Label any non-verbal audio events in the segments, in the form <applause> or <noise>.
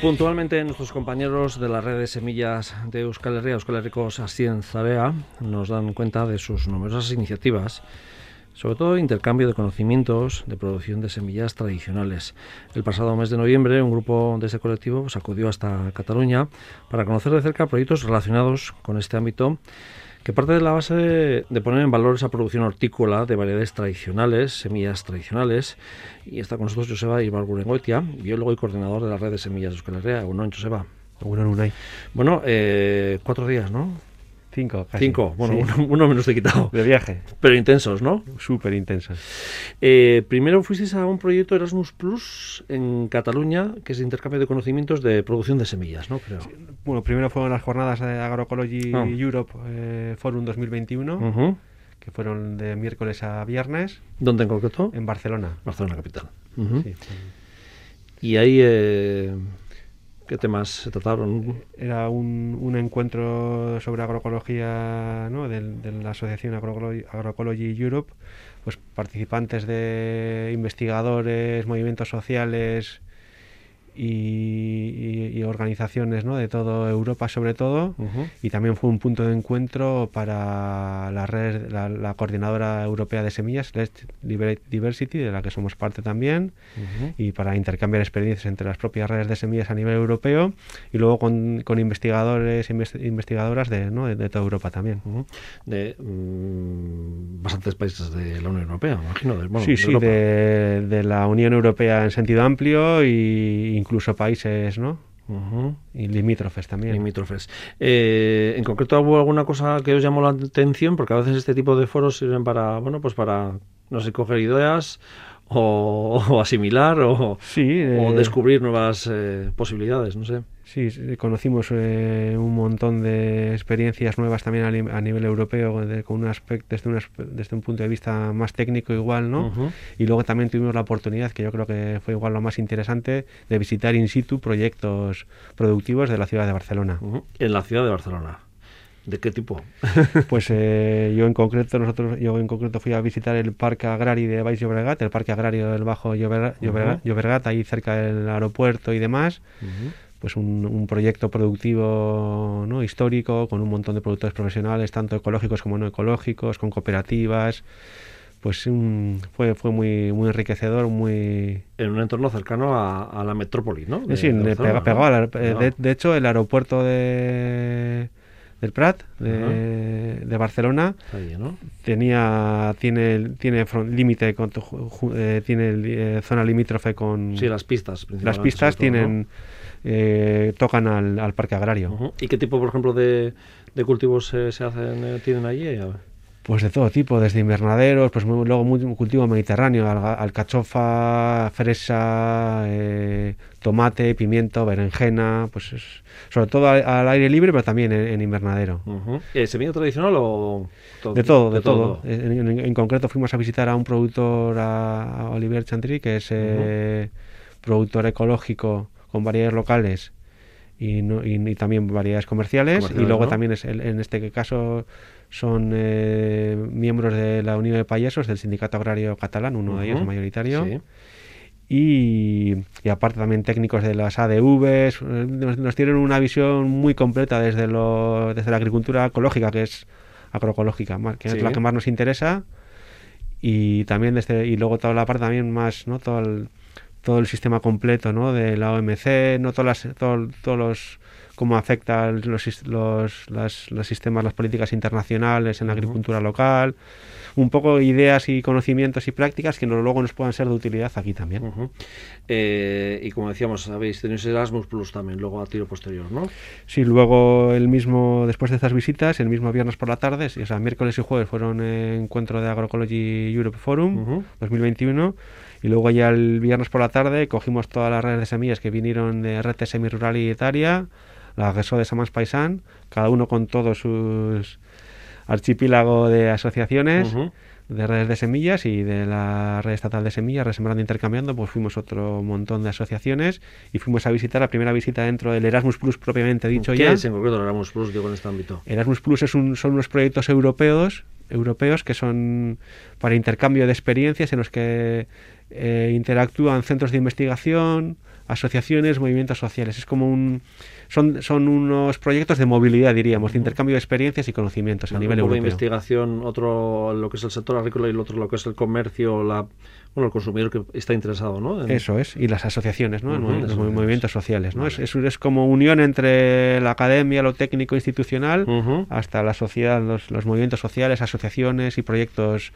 Puntualmente nuestros compañeros de la red de semillas de Euskal Herria, Euskal Herriko Zarea, nos dan cuenta de sus numerosas iniciativas, sobre todo intercambio de conocimientos de producción de semillas tradicionales. El pasado mes de noviembre un grupo de ese colectivo pues, acudió hasta Cataluña para conocer de cerca proyectos relacionados con este ámbito que parte de la base de, poner en valor esa producción hortícola de variedades tradicionales, semillas tradicionales. Y está con nosotros Joseba Ibargurengoitia, biólogo y coordinador de la red de semillas de Euskal Herria. En Joseba. Bueno, eh, cuatro días, ¿no? Cinco, Cinco, bueno, uno, menos te he quitado. De viaje. Pero intensos, ¿no? Súper intensos. Eh, primero fuisteis a un proyecto Erasmus Plus en Cataluña, que es intercambio de conocimientos de producción de semillas, ¿no? Creo. Bueno, primero fueron las jornadas de Agroecology ah. Europe eh, Forum 2021, que fueron de miércoles a viernes. ¿Dónde en concreto? En Barcelona. Barcelona capital. y ahí... Eh, ¿Qué temas se trataron? Era un, un encuentro sobre agroecología ¿no? de, la Asociación Agroecology, Europe, pues participantes de investigadores, movimientos sociales, y, organizaciones ¿no? de toda Europa sobre todo. Y también fue un punto de encuentro para la red la, coordinadora europea de semillas Diversity de la que somos parte también y para intercambiar experiencias entre las propias redes de semillas a nivel europeo y luego con, con investigadores e investigadoras de, ¿no? de, toda Europa también. De mm, bastantes países de la Unión Europea imagino sí sí de, de, la Unión Europea en sentido amplio y incluso países, ¿no? Y limítrofes también. Limítrofes. Eh, en concreto, ¿hubo alguna cosa que os llamó la atención? Porque a veces este tipo de foros sirven para, bueno, pues para, no sé, coger ideas o, <laughs> asimilar o, sí, o eh, descubrir nuevas eh, posibilidades, no sé. Sí, conocimos eh, un montón de experiencias nuevas también a, nivel europeo con un aspecto desde, desde un punto de vista más técnico igual, ¿no? Y luego también tuvimos la oportunidad, que yo creo que fue igual lo más interesante, de visitar in situ proyectos productivos de la ciudad de Barcelona. En la ciudad de Barcelona. ¿De qué tipo? <laughs> pues eh, yo en concreto, nosotros, yo en concreto fui a visitar el Parque Agrario de Baix Llobregat, el Parque Agrario del Bajo Llobregat, ahí cerca del aeropuerto y demás. Pues un, proyecto productivo ¿no? histórico con un montón de productores profesionales, tanto ecológicos como no ecológicos, con cooperativas. Pues fue, fue muy, muy enriquecedor, muy... En un entorno cercano a, la metrópoli, ¿no? sí, pegado, de, de, hecho, el aeropuerto de, del Prat de, de Barcelona tenía tiene tiene límite con eh, tiene eh, zona limítrofe con sí las pistas las pistas tienen eh, tocan al, al, parque agrario. Y qué tipo por ejemplo de, de cultivos se hacen tienen allí pues de todo tipo, desde invernaderos, pues luego muy, cultivo mediterráneo, alcachofa, fresa, eh, tomate, pimiento, berenjena, pues sobre todo al, aire libre, pero también en, invernadero. Uh ¿Semilla tradicional o De todo, de, todo. En, concreto fuimos a visitar a un productor, a, Olivier Chantry, que es eh, productor ecológico con variedades locales y, y, también variedades comerciales. y luego también es en este caso son eh, miembros de la Unión de Payasos, del Sindicato Agrario Catalán, uno de ellos mayoritario. Y, aparte también técnicos de las ADVs, nos, tienen una visión muy completa desde, lo, desde la agricultura ecológica, que es agroecológica, que es la que más nos interesa, y también desde, y luego toda la parte también más, ¿no? Todo el, todo el sistema completo, ¿no? De la OMC, no todas las, todos los cómo afectan los, los, los, sistemas, las políticas internacionales en la agricultura local, un poco ideas y conocimientos y prácticas que luego nos puedan ser de utilidad aquí también. Eh, y como decíamos, sabéis, tenéis Erasmus Plus también, luego a tiro posterior, ¿no? Sí, luego el mismo, después de estas visitas, el mismo viernes por la tarde, o sea, miércoles y jueves fueron encuentro de Agroecology Europe Forum 2021 y luego ya el viernes por la tarde cogimos todas las redes de semillas que vinieron de Red Semi Rural y Etaria, la GESO de Samas Paisán, cada uno con todos sus archipiélago de asociaciones. de redes de semillas y de la red estatal de semillas, Resembrando Intercambiando, pues fuimos otro montón de asociaciones y fuimos a visitar la primera visita dentro del Erasmus Plus propiamente dicho ¿Qué ya. es en concreto el Erasmus Plus en este ámbito? Erasmus Plus es un, son unos proyectos europeos europeos que son para intercambio de experiencias en los que eh, interactúan centros de investigación, asociaciones, movimientos sociales. Es como un son, son unos proyectos de movilidad, diríamos, de intercambio de experiencias y conocimientos a nivel europeo. investigación, otro lo que es el sector agrícola y el otro lo que es el comercio, la bueno, el consumidor que está interesado, ¿no? Eso es, y las asociaciones, ¿no? los movimientos sociales, ¿no? Es, es, como unión entre la academia, lo técnico institucional, hasta la sociedad, los, los movimientos sociales, asociaciones y proyectos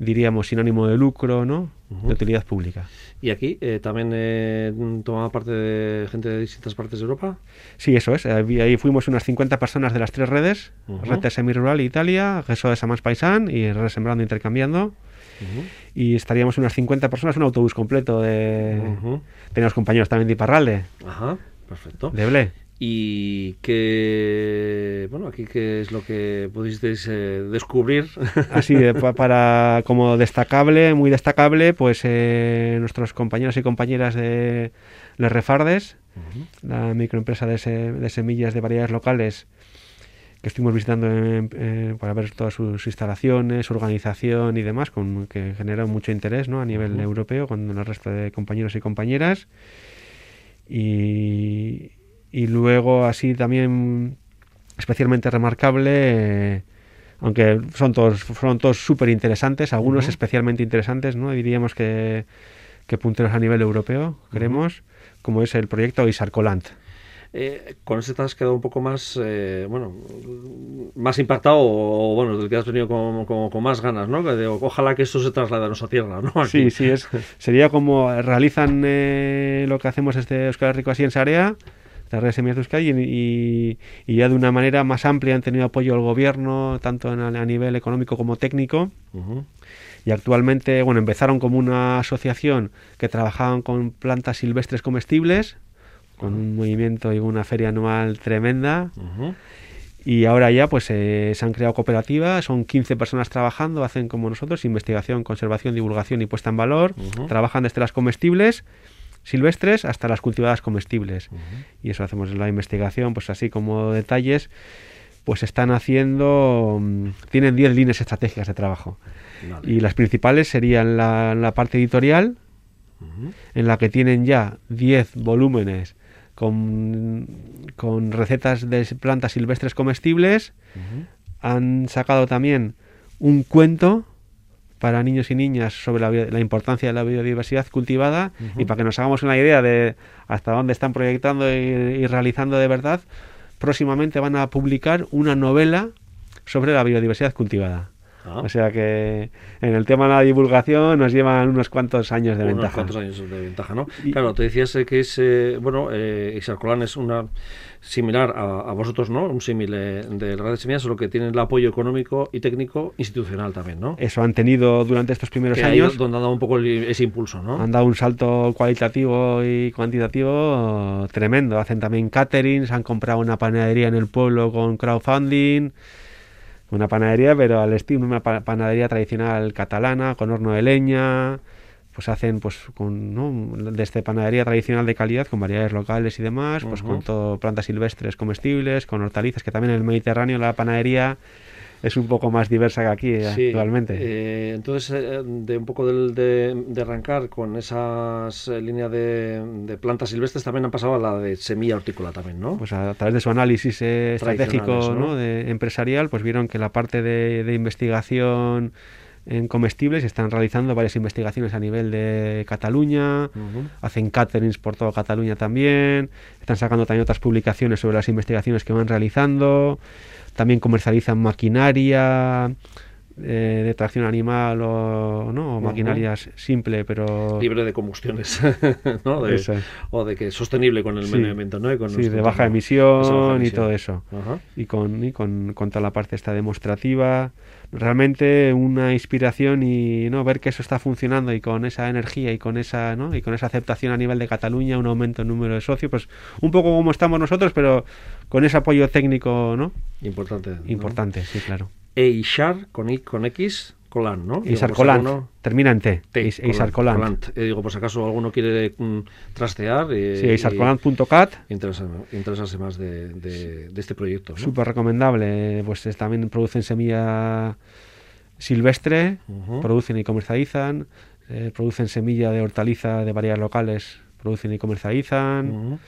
diríamos, sin ánimo de lucro, ¿no? De utilidad pública. ¿Y aquí eh, también eh, tomaba parte de gente de distintas partes de Europa? Sí, eso es. Ahí fuimos unas 50 personas de las tres redes, Red de Semirural Italia, Geso de Samans Paisán y Red Sembrando Intercambiando. Y estaríamos unas 50 personas, un autobús completo de... Teníamos compañeros también de Iparralde. Ajá, perfecto. De Ble y que bueno aquí qué es lo que pudisteis eh, descubrir <laughs> así para como destacable muy destacable pues eh, nuestros compañeros y compañeras de Les Refardes la microempresa de, semillas de variedades locales que estuvimos visitando para ver todas sus instalaciones, su organización y demás, con, que generó mucho interés ¿no? a nivel europeo con el resto de compañeros y compañeras. Y, y luego así también especialmente remarcable, eh, aunque son todos, son todos súper interesantes, algunos especialmente interesantes, ¿no? diríamos que, que punteros a nivel europeo, creemos, como es el proyecto Isarcolant. Eh, con ese te has quedado un poco más, eh, bueno, más impactado o, bueno, te has venido con, con, más ganas, ¿no? ojalá que esto se traslade a nuestra tierra, ¿no? Sí, sí, es, sería como realizan lo que hacemos este Euskal Rico así en Sarea, la red Semillas de y, y, ya de una manera más amplia han tenido apoyo al gobierno, tanto a nivel económico como técnico. Y actualmente, bueno, empezaron como una asociación que trabajaban con plantas silvestres comestibles, con un movimiento y una feria anual tremenda. Y ahora ya pues eh, se han creado cooperativas, son 15 personas trabajando, hacen como nosotros, investigación, conservación, divulgación y puesta en valor, trabajan desde las comestibles silvestres hasta las cultivadas comestibles. Y eso hacemos en la investigación, pues así como detalles, pues están haciendo, mm, tienen 10 líneas estratégicas de trabajo. Y las principales serían la, la parte editorial, en la que tienen ya 10 volúmenes con, con, recetas de plantas silvestres comestibles. Han sacado también un cuento para niños y niñas sobre la, importancia de la biodiversidad cultivada y para que nos hagamos una idea de hasta dónde están proyectando y, realizando de verdad, próximamente van a publicar una novela sobre la biodiversidad cultivada. Ah. O sea que en el tema de la divulgación nos llevan unos cuantos años de ventaja. Unos cuantos años de ventaja, ¿no? claro, te decías que es, eh, bueno, eh, es una similar a, vosotros, ¿no? Un símil de la red de semillas, solo que tienen el apoyo económico y técnico institucional también, ¿no? Eso han tenido durante estos primeros años. donde han dado un poco ese impulso, ¿no? Han dado un salto cualitativo y cuantitativo tremendo. Hacen también caterings, han comprado una panadería en el pueblo con crowdfunding una panadería, pero al estilo una panadería tradicional catalana, con horno de leña, pues hacen pues con ¿no? desde panadería tradicional de calidad con variedades locales y demás pues con todo plantas silvestres comestibles con hortalizas que también en el Mediterráneo la panadería es un poco más diversa que aquí eh, actualmente. Eh, entonces, eh, de un poco de, de, arrancar con esas líneas de, plantas silvestres, también han pasado a la de semilla hortícola también, ¿no? Pues a, través de su análisis estratégico ¿no? de, empresarial, pues vieron que la parte de investigación en comestibles, están realizando varias investigaciones a nivel de Cataluña, hacen caterings por toda Cataluña también, están sacando también otras publicaciones sobre las investigaciones que van realizando, también comercializan maquinaria eh, de tracción animal o, ¿no? maquinaria simple, pero... Libre de combustiones, <laughs> ¿no? o de que es sostenible con el medio ambiente, ¿no? sí, de baja emisión, y todo eso. Y, con, y con, con toda la parte esta demostrativa realmente una inspiración y no ver que eso está funcionando y con esa energía y con esa ¿no? y con esa aceptación a nivel de Cataluña un aumento en número de socios pues un poco como estamos nosotros pero con ese apoyo técnico no importante importante sí claro Eishar con, I, con X Colan, ¿no? Isar Colant, termina en T. T Isar Colant. Eh, digo, por si acaso alguno quiere mm, trastear. Eh, sí, isarcolant.cat. Interesarse, más de, de, este proyecto. ¿no? Súper recomendable. Pues también producen semilla silvestre, producen y comercializan, eh, producen semilla de hortaliza de varias locales producen y comercializan.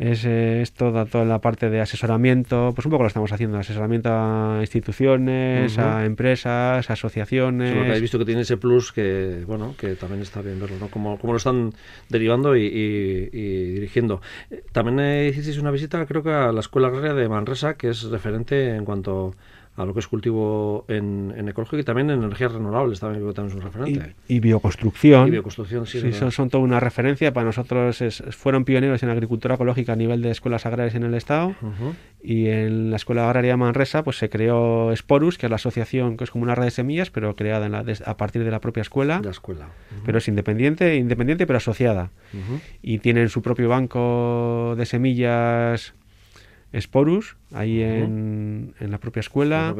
Es, es, toda, toda la parte de asesoramiento, pues un poco lo estamos haciendo, asesoramiento a instituciones, a empresas, asociaciones. Solo que habéis visto que tiene ese plus que, bueno, que también está bien verlo, ¿no? Cómo, lo están derivando y, dirigiendo. Eh, también hicisteis una visita, creo que a la Escuela Agraria de Manresa, que es referente en cuanto a lo que es cultivo en, ecológico y también en energías renovables, también, también es un referente. Y, bioconstrucción. Y bioconstrucción, sí. son, son, toda una referencia. Para nosotros fueron pioneros en agricultura ecológica a nivel de escuelas agrarias en el Estado. Y en la Escuela Agraria Manresa pues se creó Sporus, que es la asociación que es como una red de semillas, pero creada a partir de la propia escuela. La escuela. Pero es independiente, independiente pero asociada. Y tienen su propio banco de semillas Sporus, ahí en, la propia escuela.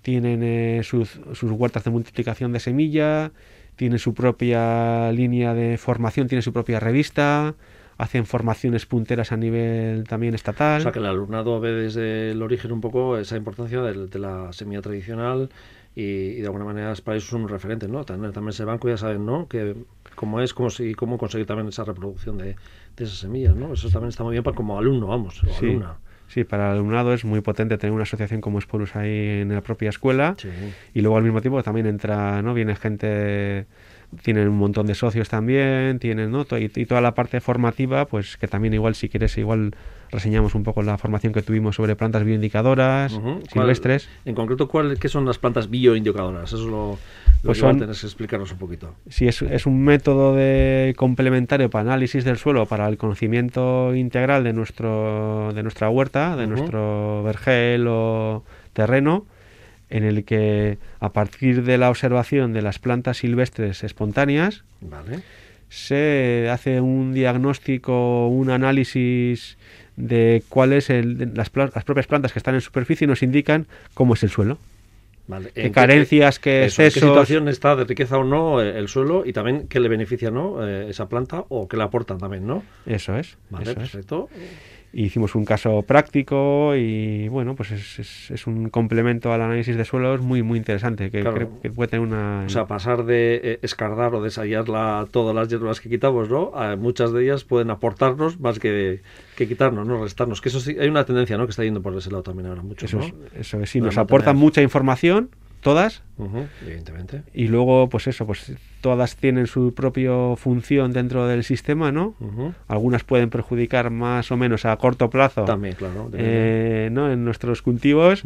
Tienen eh, sus, huertas de multiplicación de semilla, tienen su propia línea de formación, tienen su propia revista, hacen formaciones punteras a nivel también estatal. O sea que el alumnado ve desde el origen un poco esa importancia de, la semilla tradicional y, de alguna manera para eso son un referente, ¿no? También, también ese banco ya saben, ¿no? Que cómo es, cómo, si, cómo conseguir también esa reproducción de, de esas semillas, ¿no? Eso también está muy bien para como alumno, vamos, o alumna. Sí, para el alumnado es muy potente tener una asociación como Sporus ahí en la propia escuela. Y luego al mismo tiempo también entra, ¿no? Viene gente, tienen un montón de socios también, tienen, ¿no? Y, y, toda la parte formativa, pues que también igual si quieres, igual reseñamos un poco la formación que tuvimos sobre plantas bioindicadoras silvestres. En concreto, ¿cuál, ¿qué son las plantas bioindicadoras? Eso es lo, pues que explicarnos un poquito. Sí, es, es, un método de complementario para análisis del suelo, para el conocimiento integral de, nuestro, de nuestra huerta, de nuestro vergel o terreno, en el que a partir de la observación de las plantas silvestres espontáneas, se hace un diagnóstico, un análisis de cuáles las, las propias plantas que están en superficie nos indican cómo es el suelo. Qué carencias, qué, excesos... qué situación está de riqueza o no eh, el suelo y también qué le beneficia no eh, esa planta o qué le aportan también, ¿no? Eso es. Vale, perfecto hicimos un caso práctico y bueno, pues es, es, un complemento al análisis de suelos muy muy interesante que creo que puede tener una... O sea, pasar de eh, escardar o desayar todas las hierbas que quitamos, ¿no? muchas de ellas pueden aportarnos más que, que quitarnos, ¿no? Restarnos. Que eso sí, hay una tendencia, ¿no? Que está yendo por ese lado también ahora mucho, Eso, es, eso es, sí, nos aportan mucha información todas. evidentemente. Y luego, pues eso, pues todas tienen su propia función dentro del sistema, ¿no? Algunas pueden perjudicar más o menos a corto plazo. También, claro. Eh, ¿no? En nuestros cultivos,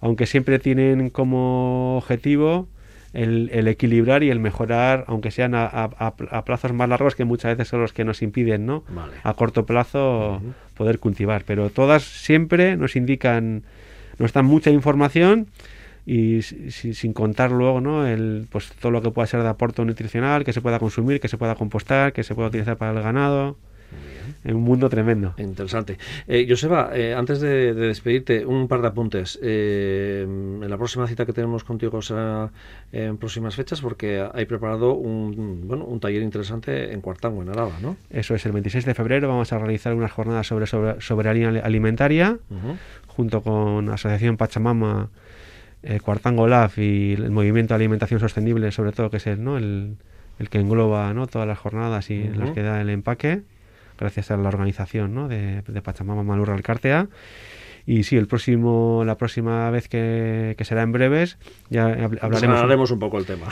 aunque siempre tienen como objetivo el, equilibrar y el mejorar, aunque sean a, plazos más largos, que muchas veces son los que nos impiden, ¿no? A corto plazo poder cultivar. Pero todas siempre nos indican, nos dan mucha información y sin contar luego ¿no? el, pues, todo lo que pueda ser de aporte nutricional, que se pueda consumir, que se pueda compostar, que se pueda utilizar para el ganado. En un mundo tremendo. Interesante. Eh, Joseba, eh, antes de, despedirte, un par de apuntes. Eh, en la próxima cita que tenemos contigo será en próximas fechas porque hay preparado un, bueno, un taller interesante en Cuartango, en Araba, ¿no? Eso es, el 26 de febrero vamos a realizar unas jornadas sobre, sobre soberanía alimentaria junto con Asociación Pachamama eh, Cuartango Lab y el movimiento de alimentación sostenible, sobre todo, que es el, ¿no? el, el que engloba ¿no? todas las jornadas y las que da el empaque, gracias a la organización ¿no? de, de Pachamama Malurra Alcártea. Y sí, el próximo, la próxima vez que, será en breves, ya hablaremos, un, poco el tema.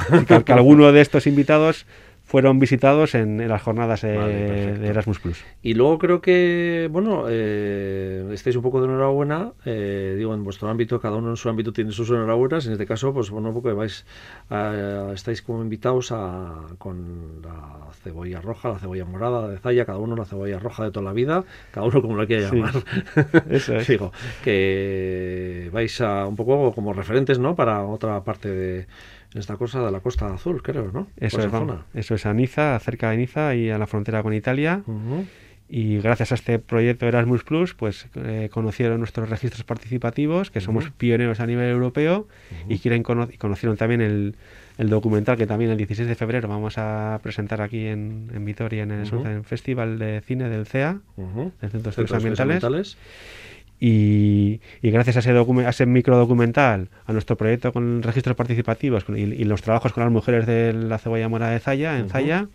que alguno de estos invitados fueron visitados en, las jornadas de Erasmus Plus. Y luego creo que, bueno, eh, estáis un poco de enhorabuena, eh, digo, en vuestro ámbito, cada uno en su ámbito tiene sus enhorabuenas, en este caso, pues bueno, porque vais, estáis como invitados a, con la cebolla roja, la cebolla morada, de Zaya, cada uno la cebolla roja de toda la vida, cada uno como lo quiera llamar. <laughs> Eso es. <laughs> digo, que vais a un poco como referentes, ¿no?, para otra parte de esta cosa de la Costa Azul, creo, ¿no? Eso es, eso es a Niza, cerca de Niza y a la frontera con Italia. Y gracias a este proyecto Erasmus Plus, pues eh, conocieron nuestros registros participativos, que somos pioneros a nivel europeo, y quieren conocieron también el, documental que también el 16 de febrero vamos a presentar aquí en, en Vitoria, en el, Festival de Cine del CEA, del Centro de Estudios Ambientales. Y, gracias a ese, a ese microdocumental, a nuestro proyecto con registros participativos y, los trabajos con las mujeres de la cebolla mora de Zaya, en Zaya,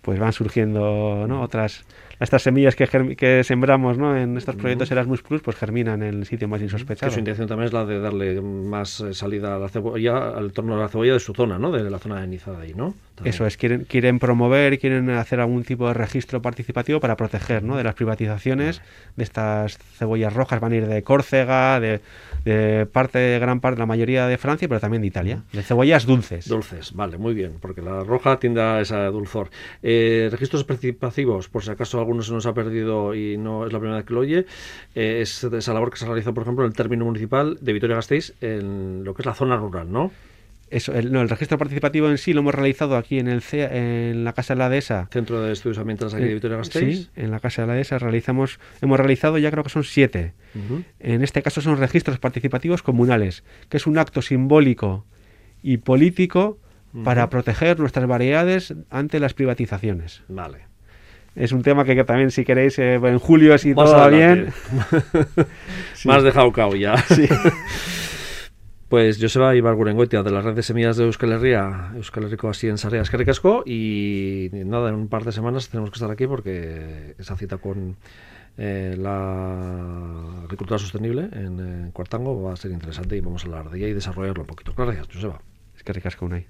pues van surgiendo ¿no? otras estas semillas que, que sembramos ¿no? en estos proyectos Erasmus Plus pues germinan en el sitio más insospechado. Que su intención también es la de darle más eh, salida a la cebolla, al torno de la cebolla de su zona, ¿no? de la zona de Niza ahí, ¿no? Eso es, quieren, quieren promover, quieren hacer algún tipo de registro participativo para proteger ¿no? de las privatizaciones de estas cebollas rojas, van a ir de Córcega, de, de parte, de gran parte, la mayoría de Francia, pero también de Italia, de cebollas dulces. Dulces, vale, muy bien, porque la roja tiende a esa dulzor. Eh, registros participativos, por si acaso alguno se nos ha perdido y no es la primera vez que lo oye, eh, es esa labor que se realizado, por ejemplo, en el término municipal de Vitoria-Gasteiz, en lo que es la zona rural, ¿no? Eso, el, no, el registro participativo en sí lo hemos realizado aquí en el en la Casa de la Dehesa. Centro de Estudios Ambientales aquí de eh, Vitoria-Gasteiz. Sí, en la Casa de la Dehesa realizamos, hemos realizado ya creo que son siete. En este caso son registros participativos comunales, que es un acto simbólico y político para proteger nuestras variedades ante las privatizaciones. Vale. Es un tema que, también, si queréis, eh, en julio, si todo va bien. <laughs> Más dejado cao ya. <laughs> Sí. <laughs> Pues Joseba Ibargurengoitia de la red de semillas de Euskal Herria, Euskal Herriko así en Sareas Casco y nada, en un par de semanas tenemos que estar aquí porque esa cita con eh, la agricultura sostenible en, Cuartango va a ser interesante y vamos a hablar de ella y desarrollarlo un poquito. Gracias, Joseba. Es que ricasco, Unai.